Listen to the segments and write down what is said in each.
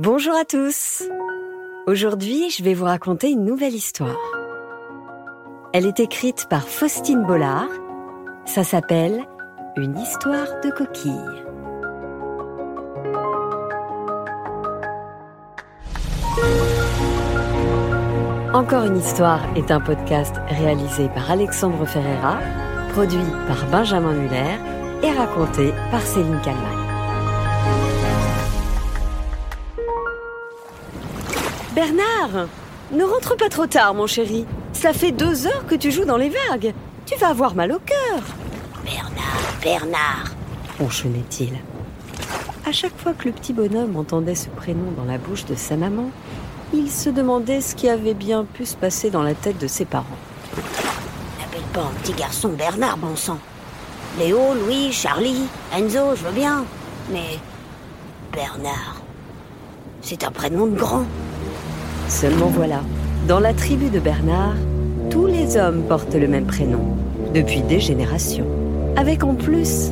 Bonjour à tous Aujourd'hui, je vais vous raconter une nouvelle histoire. Elle est écrite par Faustine Bollard. Ça s'appelle Une histoire de coquille. Encore une histoire est un podcast réalisé par Alexandre Ferreira, produit par Benjamin Muller et raconté par Céline Kalman. Bernard Ne rentre pas trop tard, mon chéri. Ça fait deux heures que tu joues dans les vagues. Tu vas avoir mal au cœur. Bernard, Bernard, ronchonnait-il. À chaque fois que le petit bonhomme entendait ce prénom dans la bouche de sa maman, il se demandait ce qui avait bien pu se passer dans la tête de ses parents. N'appelle pas un petit garçon Bernard, bon sang. Léo, Louis, Charlie, Enzo, je veux bien. Mais Bernard, c'est un prénom de grand. Seulement voilà, dans la tribu de Bernard, tous les hommes portent le même prénom, depuis des générations, avec en plus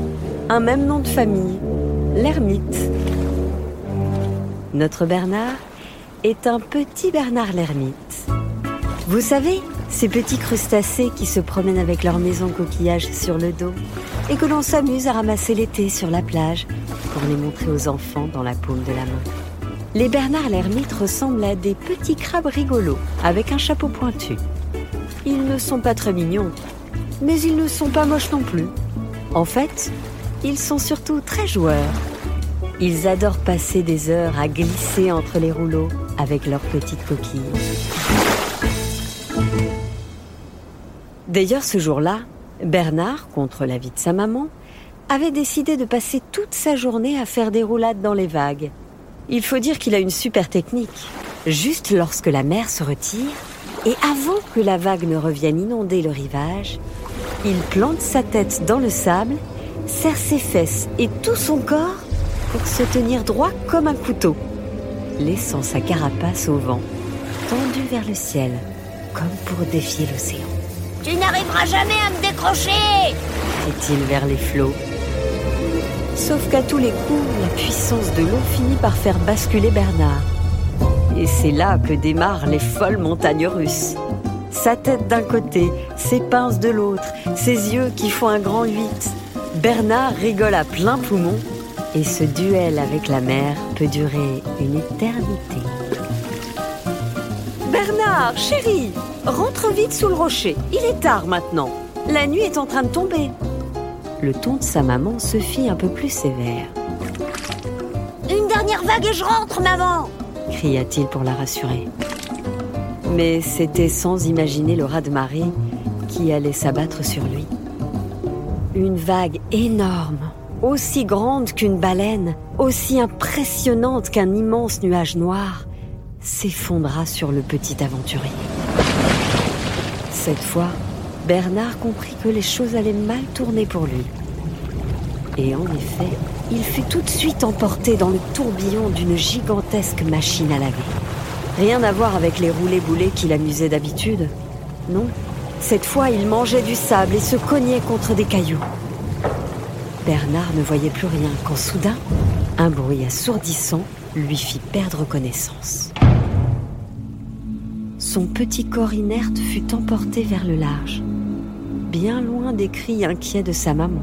un même nom de famille, l'ermite. Notre Bernard est un petit Bernard l'ermite. Vous savez, ces petits crustacés qui se promènent avec leur maison coquillage sur le dos et que l'on s'amuse à ramasser l'été sur la plage pour les montrer aux enfants dans la paume de la main. Les Bernard l'ermite ressemblent à des petits crabes rigolos avec un chapeau pointu. Ils ne sont pas très mignons, mais ils ne sont pas moches non plus. En fait, ils sont surtout très joueurs. Ils adorent passer des heures à glisser entre les rouleaux avec leurs petites coquilles. D'ailleurs, ce jour-là, Bernard, contre l'avis de sa maman, avait décidé de passer toute sa journée à faire des roulades dans les vagues il faut dire qu'il a une super technique. Juste lorsque la mer se retire, et avant que la vague ne revienne inonder le rivage, il plante sa tête dans le sable, serre ses fesses et tout son corps pour se tenir droit comme un couteau, laissant sa carapace au vent, tendue vers le ciel, comme pour défier l'océan. Tu n'arriveras jamais à me décrocher dit-il vers les flots? Sauf qu'à tous les coups, la puissance de l'eau finit par faire basculer Bernard. Et c'est là que démarrent les folles montagnes russes. Sa tête d'un côté, ses pinces de l'autre, ses yeux qui font un grand huit. Bernard rigole à plein poumon et ce duel avec la mer peut durer une éternité. Bernard, chéri, rentre vite sous le rocher. Il est tard maintenant. La nuit est en train de tomber le ton de sa maman se fit un peu plus sévère. Une dernière vague et je rentre, maman cria-t-il pour la rassurer. Mais c'était sans imaginer le raz-de-marée qui allait s'abattre sur lui. Une vague énorme, aussi grande qu'une baleine, aussi impressionnante qu'un immense nuage noir, s'effondra sur le petit aventurier. Cette fois, Bernard comprit que les choses allaient mal tourner pour lui. Et en effet, il fut tout de suite emporté dans le tourbillon d'une gigantesque machine à laver. Rien à voir avec les roulés-boulés qui l'amusaient d'habitude. Non, cette fois il mangeait du sable et se cognait contre des cailloux. Bernard ne voyait plus rien quand soudain, un bruit assourdissant lui fit perdre connaissance. Son petit corps inerte fut emporté vers le large bien loin des cris inquiets de sa maman.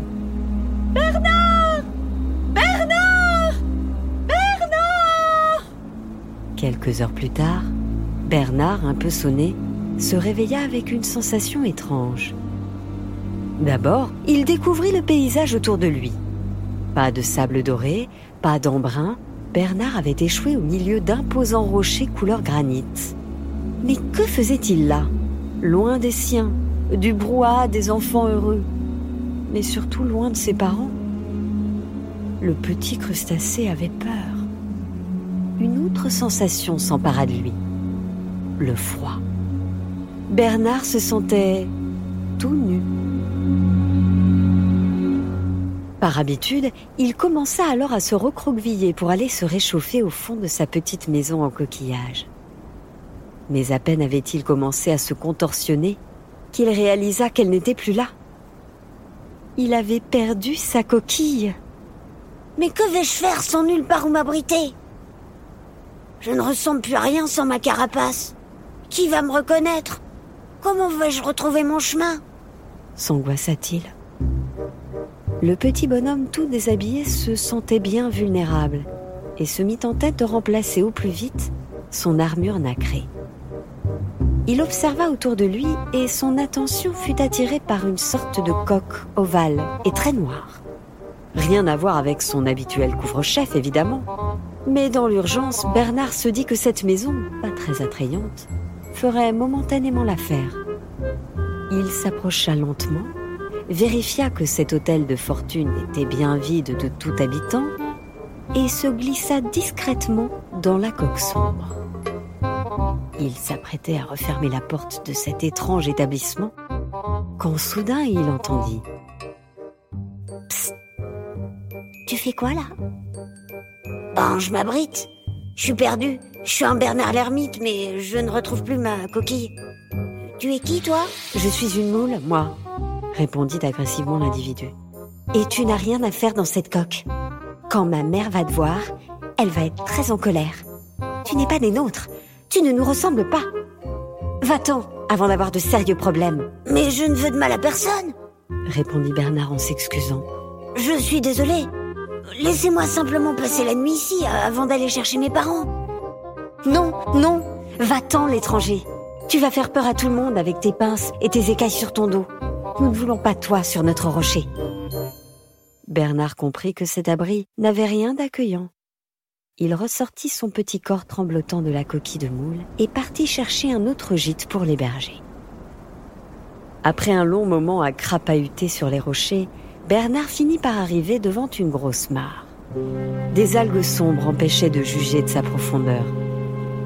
Bernard Bernard Bernard Quelques heures plus tard, Bernard, un peu sonné, se réveilla avec une sensation étrange. D'abord, il découvrit le paysage autour de lui. Pas de sable doré, pas d'embrun, Bernard avait échoué au milieu d'imposants rochers couleur granit. Mais que faisait-il là? Loin des siens, du brouhaha des enfants heureux, mais surtout loin de ses parents. Le petit crustacé avait peur. Une autre sensation s'empara de lui, le froid. Bernard se sentait tout nu. Par habitude, il commença alors à se recroqueviller pour aller se réchauffer au fond de sa petite maison en coquillage. Mais à peine avait-il commencé à se contorsionner qu'il réalisa qu'elle n'était plus là. Il avait perdu sa coquille. Mais que vais-je faire sans nulle part où m'abriter? Je ne ressemble plus à rien sans ma carapace. Qui va me reconnaître? Comment vais-je retrouver mon chemin? S'angoissa-t-il. Le petit bonhomme tout déshabillé se sentait bien vulnérable et se mit en tête de remplacer au plus vite son armure nacrée. Il observa autour de lui et son attention fut attirée par une sorte de coque ovale et très noire. Rien à voir avec son habituel couvre-chef, évidemment. Mais dans l'urgence, Bernard se dit que cette maison, pas très attrayante, ferait momentanément l'affaire. Il s'approcha lentement, vérifia que cet hôtel de fortune était bien vide de tout habitant et se glissa discrètement dans la coque sombre. Il s'apprêtait à refermer la porte de cet étrange établissement quand soudain il entendit Psst Tu fais quoi là? Ben, je m'abrite. Je suis perdu. Je suis un Bernard l'ermite, mais je ne retrouve plus ma coquille. Tu es qui, toi? Je suis une moule, moi, répondit agressivement l'individu. Et tu n'as rien à faire dans cette coque. Quand ma mère va te voir, elle va être très en colère. Tu n'es pas des nôtres. Tu ne nous ressembles pas. Va-t'en avant d'avoir de sérieux problèmes. Mais je ne veux de mal à personne, répondit Bernard en s'excusant. Je suis désolé. Laissez-moi simplement passer la nuit ici avant d'aller chercher mes parents. Non, non, va-t'en l'étranger. Tu vas faire peur à tout le monde avec tes pinces et tes écailles sur ton dos. Nous ne voulons pas toi sur notre rocher. Bernard comprit que cet abri n'avait rien d'accueillant. Il ressortit son petit corps tremblotant de la coquille de moule et partit chercher un autre gîte pour l'héberger. Après un long moment à crapahuter sur les rochers, Bernard finit par arriver devant une grosse mare. Des algues sombres empêchaient de juger de sa profondeur.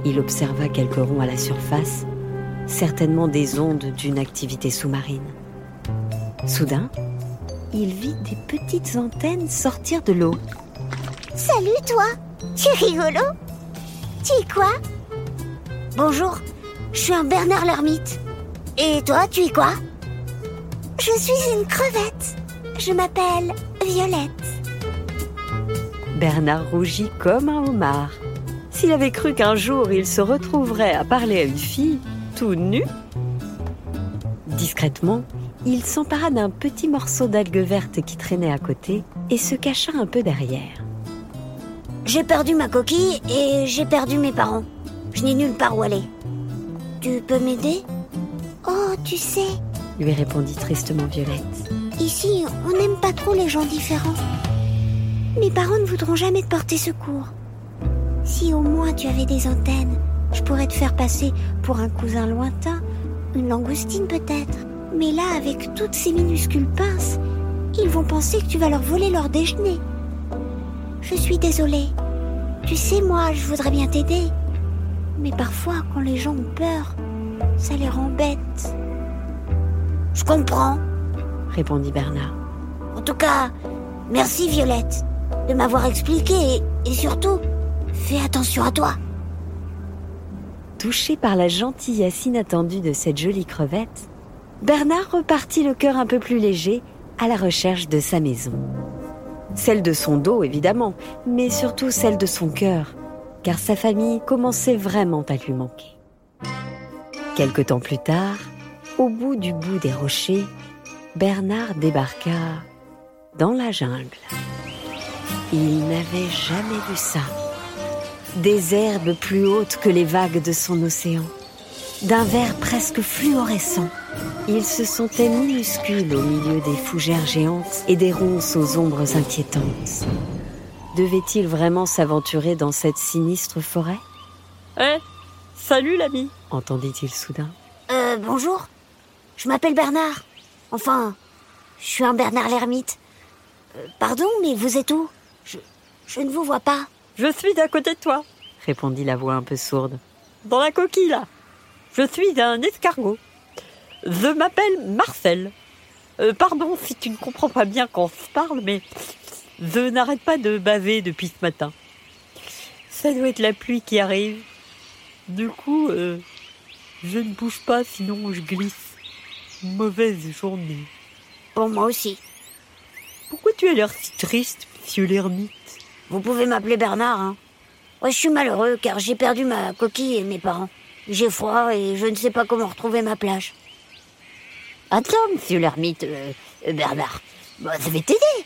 Il observa quelques ronds à la surface, certainement des ondes d'une activité sous-marine. Soudain, il vit des petites antennes sortir de l'eau. Salut toi Tu es rigolo Tu es quoi? Bonjour, je suis un Bernard l'ermite. Et toi, tu es quoi? Je suis une crevette. Je m'appelle Violette. Bernard rougit comme un homard. S'il avait cru qu'un jour il se retrouverait à parler à une fille tout nu, discrètement, il s'empara d'un petit morceau d'algue verte qui traînait à côté et se cacha un peu derrière. J'ai perdu ma coquille et j'ai perdu mes parents. Je n'ai nulle part où aller. Tu peux m'aider? Oh, tu sais, lui répondit tristement Violette. Ici, on n'aime pas trop les gens différents. Mes parents ne voudront jamais te porter secours. Si au moins tu avais des antennes, je pourrais te faire passer pour un cousin lointain, une langoustine peut-être. Mais là, avec toutes ces minuscules pinces, ils vont penser que tu vas leur voler leur déjeuner. Je suis désolée. Tu sais, moi, je voudrais bien t'aider. Mais parfois, quand les gens ont peur, ça les rend bêtes. Je comprends, répondit Bernard. En tout cas, merci Violette de m'avoir expliqué et, surtout, fais attention à toi. Touché par la gentillesse inattendue de cette jolie crevette, Bernard repartit le cœur un peu plus léger à la recherche de sa maison. Celle de son dos, évidemment, mais surtout celle de son cœur, car sa famille commençait vraiment à lui manquer. Quelque temps plus tard, au bout du bout des rochers, Bernard débarqua dans la jungle. Il n'avait jamais vu ça. Des herbes plus hautes que les vagues de son océan, d'un vert presque fluorescent. Il se sentait minuscule au milieu des fougères géantes et des ronces aux ombres inquiétantes. Devait-il vraiment s'aventurer dans cette sinistre forêt? Eh, salut l'ami entendit-il soudain. Euh, bonjour. Je m'appelle Bernard. Enfin, je suis un Bernard l'ermite. Euh, pardon, mais vous êtes où? Je, je ne vous vois pas. Je suis à côté de toi, répondit la voix un peu sourde. Dans la coquille, là. Je suis un escargot. Je m'appelle Marcel. Euh, pardon si tu ne comprends pas bien quand on se parle, mais je n'arrête pas de baver depuis ce matin. Ça doit être la pluie qui arrive. Du coup, euh, je ne bouge pas, sinon je glisse. Mauvaise journée. Pour moi aussi. Pourquoi tu as l'air si triste, monsieur l'ermite? Vous pouvez m'appeler Bernard, hein Ouais, je suis malheureux car j'ai perdu ma coquille et mes parents. J'ai froid et je ne sais pas comment retrouver ma plage. Attends, monsieur l'ermite, euh, euh, Bernard. Bah, ça va t'aider.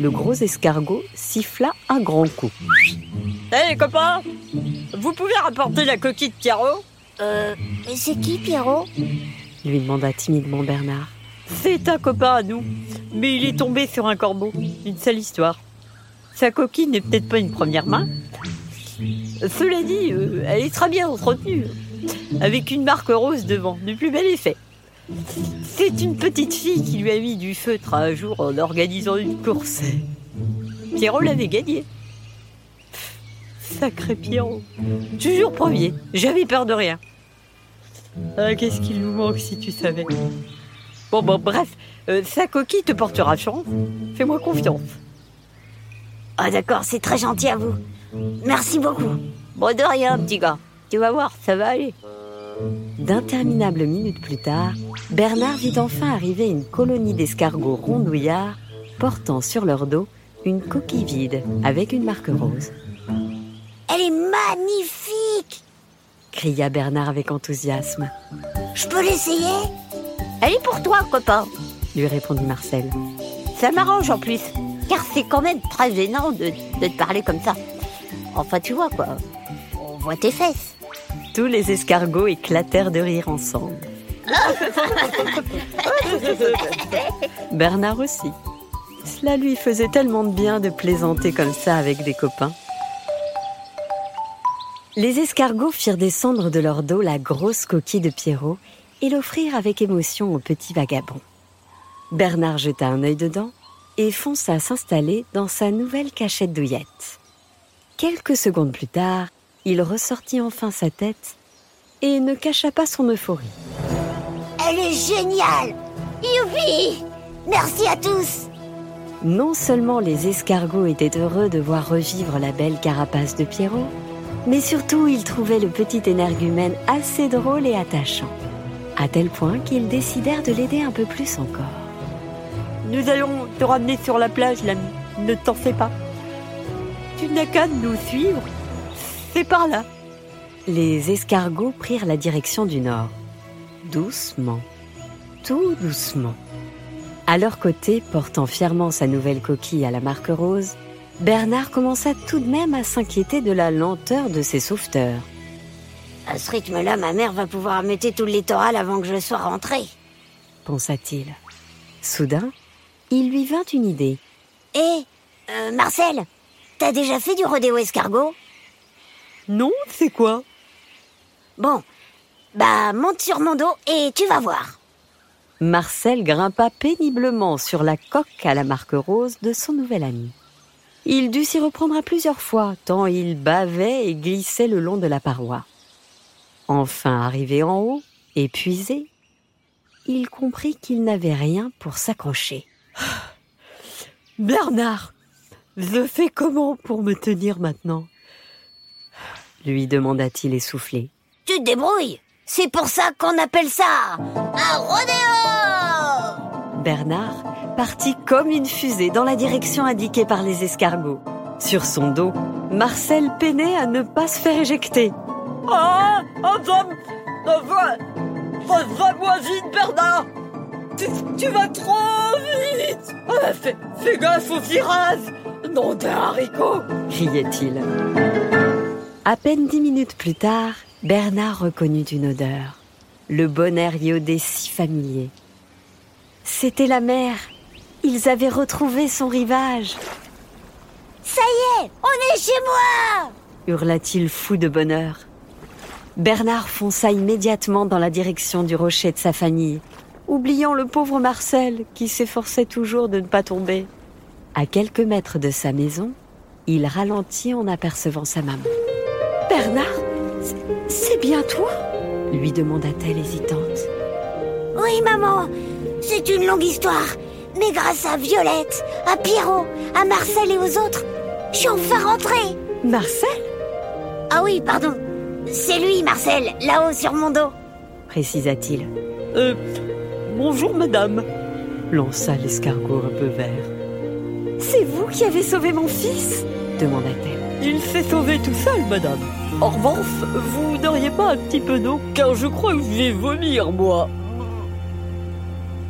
Le gros escargot siffla un grand coup. Hé copains Vous pouvez rapporter la coquille de Pierrot? Euh, et c'est qui, Pierrot? lui demanda timidement Bernard. C'est un copain à nous, mais il est tombé sur un corbeau. Une sale histoire. Sa coquille n'est peut-être pas une première main. Cela dit, euh, elle est très bien entretenue, avec une marque rose devant, du plus bel effet. C'est une petite fille qui lui a mis du feutre un jour en organisant une course. Pierrot l'avait gagné. Sacré Pierrot. Toujours premier, j'avais peur de rien. Ah, qu'est-ce qu'il nous manque si tu savais. Bon, bon, bref, euh, sa coquille te portera chance. Fais-moi confiance. Ah d'accord, c'est très gentil à vous. Merci beaucoup. Bon, de rien, petit gars. Tu vas voir, ça va aller. D'interminables minutes plus tard, Bernard vit enfin arriver une colonie d'escargots rondouillards portant sur leur dos une coquille vide avec une marque rose. Elle est magnifique cria Bernard avec enthousiasme. Je peux l'essayer? Elle est pour toi, copain. lui répondit Marcel. Ça m'arrange en plus, car c'est quand même très gênant de, de te parler comme ça. Enfin, tu vois quoi, on voit tes fesses. Tous les escargots éclatèrent de rire ensemble. Bernard aussi. Cela lui faisait tellement de bien de plaisanter comme ça avec des copains. Les escargots firent descendre de leur dos la grosse coquille de Pierrot et l'offrirent avec émotion au petit vagabond. Bernard jeta un œil dedans et fonça s'installer dans sa nouvelle cachette douillette. Quelques secondes plus tard, il ressortit enfin sa tête et ne cacha pas son euphorie. Elle est géniale Youpi Merci à tous Non seulement les escargots étaient heureux de voir revivre la belle carapace de Pierrot, mais surtout ils trouvaient le petit énergumène assez drôle et attachant, à tel point qu'ils décidèrent de l'aider un peu plus encore. Nous allons te ramener sur la plage, l'ami. Ne t'en fais pas. Tu n'as qu'à nous suivre. C'est par là. Les escargots prirent la direction du nord. Doucement, tout doucement. À leur côté, portant fièrement sa nouvelle coquille à la marque rose, Bernard commença tout de même à s'inquiéter de la lenteur de ses sauveteurs. À ce rythme-là, ma mère va pouvoir ameuter tout le littoral avant que je sois rentré. pensa-t-il. Soudain, il lui vint une idée. Hé, euh, Marcel, t'as déjà fait du rodéo escargot? Non, c'est quoi? Bon, bah monte sur mon dos et tu vas voir. Marcel grimpa péniblement sur la coque à la marque rose de son nouvel ami. Il dut s'y reprendre à plusieurs fois, tant il bavait et glissait le long de la paroi. Enfin arrivé en haut, épuisé, il comprit qu'il n'avait rien pour s'accrocher. Bernard, je fais comment pour me tenir maintenant lui demanda-t-il essoufflé. Tu te débrouilles. C'est pour ça qu'on appelle ça un rodéo. Bernard partit comme une fusée dans la direction indiquée par les escargots. Sur son dos, Marcel peinait à ne pas se faire éjecter. Ah Enfin Enfin voisine, Bernard. Tu, tu vas trop vite. Ah, fais, fais gaffe aux virages Nom d'un haricot criait-il. À peine dix minutes plus tard, Bernard reconnut une odeur. Le bon air iodé si familier. C'était la mer. Ils avaient retrouvé son rivage. Ça y est, on est chez moi hurla-t-il fou de bonheur. Bernard fonça immédiatement dans la direction du rocher de sa famille, oubliant le pauvre Marcel qui s'efforçait toujours de ne pas tomber. À quelques mètres de sa maison, il ralentit en apercevant sa maman. Bernard, c'est bien toi? lui demanda-t-elle hésitante. Oui, maman, c'est une longue histoire. Mais grâce à Violette, à Pierrot, à Marcel et aux autres, je suis enfin rentrée. Marcel? Ah oui, pardon. C'est lui, Marcel, là-haut sur mon dos. précisa-t-il. Euh, bonjour madame. Lança l'escargot un peu vert. Qui avez sauvé mon fils demanda-t-elle. Il s'est sauvé tout seul, madame. En revanche, vous n'auriez pas un petit peu d'eau Car je crois que je vais vomir, moi.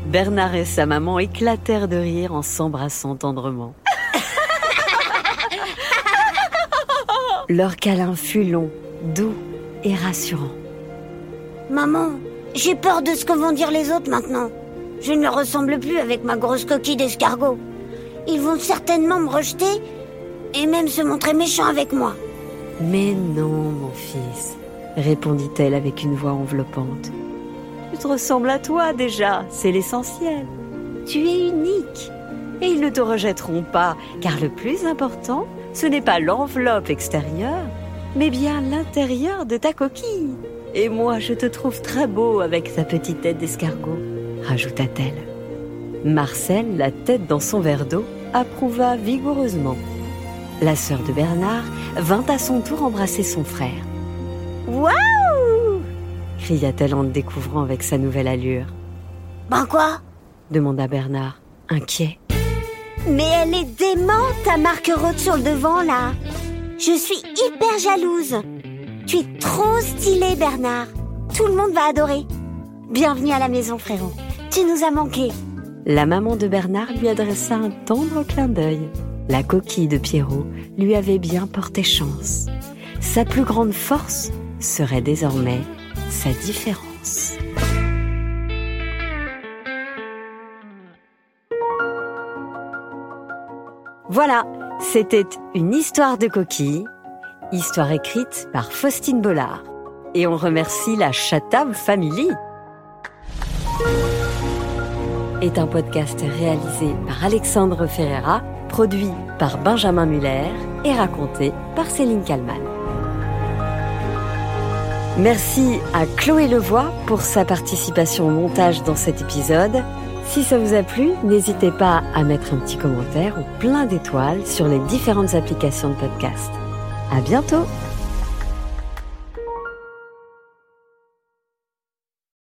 Bernard et sa maman éclatèrent de rire en s'embrassant tendrement. Leur câlin fut long, doux et rassurant. Maman, j'ai peur de ce que vont dire les autres maintenant. Je ne leur ressemble plus avec ma grosse coquille d'escargot. Ils vont certainement me rejeter et même se montrer méchants avec moi. Mais non, mon fils, répondit-elle avec une voix enveloppante. Tu te ressembles à toi déjà, c'est l'essentiel. Tu es unique. Et ils ne te rejetteront pas, car le plus important, ce n'est pas l'enveloppe extérieure, mais bien l'intérieur de ta coquille. Et moi, je te trouve très beau avec ta petite tête d'escargot, rajouta-t-elle. Marcel, la tête dans son verre d'eau, approuva vigoureusement. La sœur de Bernard vint à son tour embrasser son frère. Waouh cria-t-elle en le découvrant avec sa nouvelle allure. Ben quoi? demanda Bernard, inquiet. Mais elle est démente, ta marque rose sur le devant, là. Je suis hyper jalouse. Tu es trop stylé, Bernard. Tout le monde va adorer. Bienvenue à la maison, frérot. Tu nous as manqué. La maman de Bernard lui adressa un tendre clin d'œil. La coquille de Pierrot lui avait bien porté chance. Sa plus grande force serait désormais sa différence. Voilà, c'était une histoire de coquille, histoire écrite par Faustine Bollard. Et on remercie la Chatham Family. Est un podcast réalisé par Alexandre Ferreira, produit par Benjamin Muller et raconté par Céline Kallmann. Merci à Chloé Levoix pour sa participation au montage dans cet épisode. Si ça vous a plu, n'hésitez pas à mettre un petit commentaire ou plein d'étoiles sur les différentes applications de podcast. À bientôt!